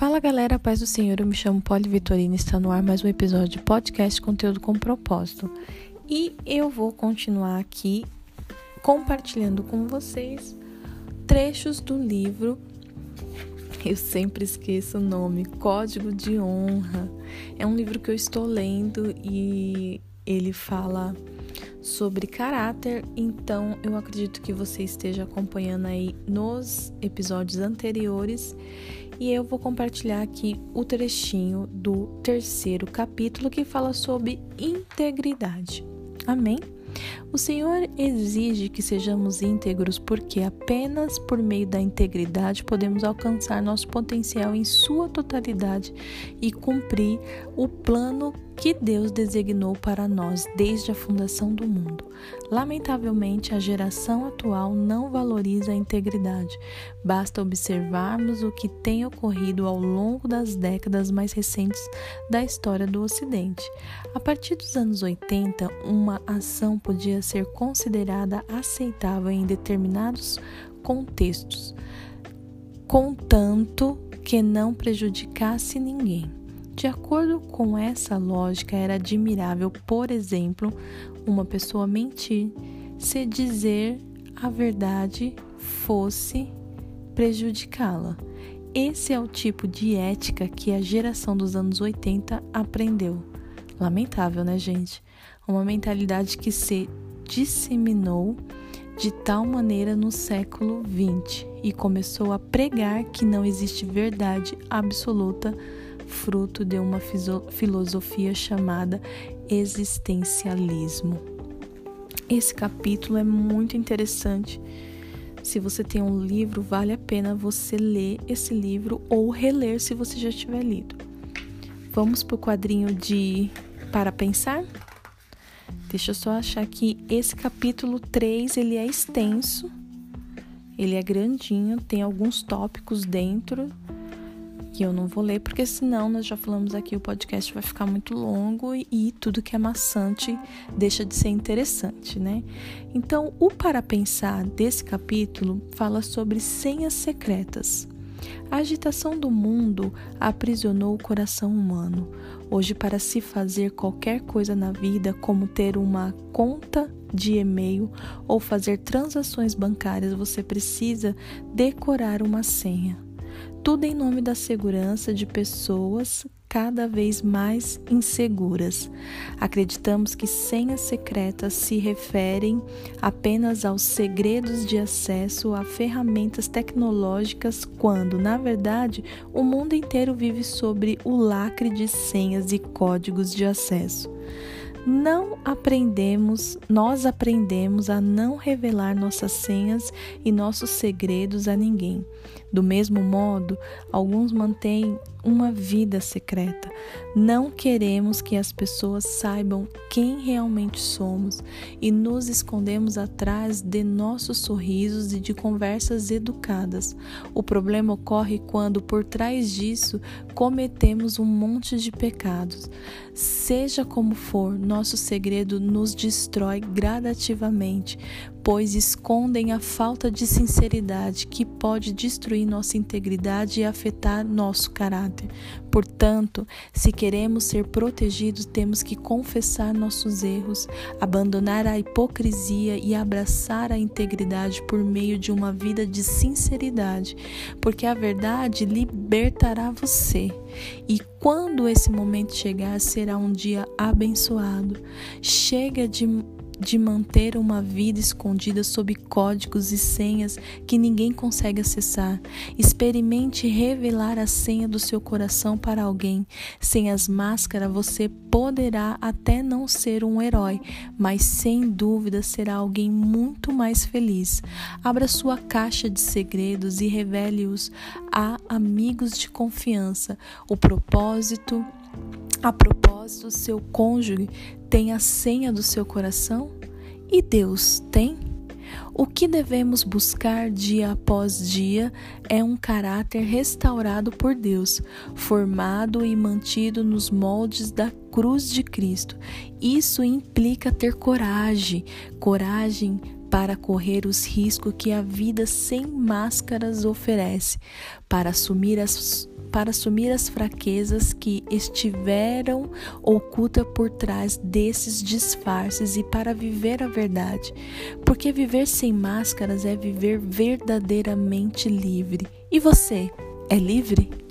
Fala galera, paz do Senhor, eu me chamo Poli Vitorina está no ar mais um episódio de podcast Conteúdo com Propósito. E eu vou continuar aqui compartilhando com vocês trechos do livro, eu sempre esqueço o nome, Código de Honra. É um livro que eu estou lendo e ele fala sobre caráter, então eu acredito que você esteja acompanhando aí nos episódios anteriores e eu vou compartilhar aqui o trechinho do terceiro capítulo que fala sobre integridade. Amém? O Senhor exige que sejamos íntegros porque apenas por meio da integridade podemos alcançar nosso potencial em sua totalidade e cumprir o plano que Deus designou para nós desde a fundação do mundo. Lamentavelmente, a geração atual não valoriza a integridade. Basta observarmos o que tem ocorrido ao longo das décadas mais recentes da história do Ocidente. A partir dos anos 80, uma ação podia ser considerada aceitável em determinados contextos, contanto que não prejudicasse ninguém. De acordo com essa lógica, era admirável, por exemplo, uma pessoa mentir se dizer a verdade fosse prejudicá-la. Esse é o tipo de ética que a geração dos anos 80 aprendeu. Lamentável, né, gente? Uma mentalidade que se disseminou de tal maneira no século XX e começou a pregar que não existe verdade absoluta fruto de uma filosofia chamada existencialismo. Esse capítulo é muito interessante. Se você tem um livro, vale a pena você ler esse livro ou reler se você já tiver lido. Vamos para o quadrinho de Para Pensar? Deixa eu só achar que esse capítulo 3 ele é extenso, ele é grandinho, tem alguns tópicos dentro que eu não vou ler, porque senão nós já falamos aqui, o podcast vai ficar muito longo e tudo que é maçante deixa de ser interessante, né? Então, o para pensar desse capítulo fala sobre senhas secretas. A agitação do mundo aprisionou o coração humano. Hoje, para se fazer qualquer coisa na vida, como ter uma conta de e-mail ou fazer transações bancárias, você precisa decorar uma senha. Tudo em nome da segurança de pessoas cada vez mais inseguras. Acreditamos que senhas secretas se referem apenas aos segredos de acesso a ferramentas tecnológicas, quando, na verdade, o mundo inteiro vive sobre o lacre de senhas e códigos de acesso não aprendemos, nós aprendemos a não revelar nossas senhas e nossos segredos a ninguém. Do mesmo modo, alguns mantêm uma vida secreta. Não queremos que as pessoas saibam quem realmente somos e nos escondemos atrás de nossos sorrisos e de conversas educadas. O problema ocorre quando, por trás disso, cometemos um monte de pecados. Seja como for, nosso segredo nos destrói gradativamente, pois escondem a falta de sinceridade que pode destruir nossa integridade e afetar nosso caráter. Portanto, se queremos ser protegidos, temos que confessar nossos erros, abandonar a hipocrisia e abraçar a integridade por meio de uma vida de sinceridade, porque a verdade libertará você. E quando esse momento chegar, será um dia abençoado. Chega de de manter uma vida escondida sob códigos e senhas que ninguém consegue acessar. Experimente revelar a senha do seu coração para alguém. Sem as máscaras, você poderá até não ser um herói, mas sem dúvida será alguém muito mais feliz. Abra sua caixa de segredos e revele-os a amigos de confiança. O propósito a propósito, seu cônjuge tem a senha do seu coração? E Deus tem? O que devemos buscar dia após dia é um caráter restaurado por Deus, formado e mantido nos moldes da cruz de Cristo. Isso implica ter coragem, coragem para correr os riscos que a vida sem máscaras oferece, para assumir as para assumir as fraquezas que estiveram ocultas por trás desses disfarces e para viver a verdade. Porque viver sem máscaras é viver verdadeiramente livre. E você é livre?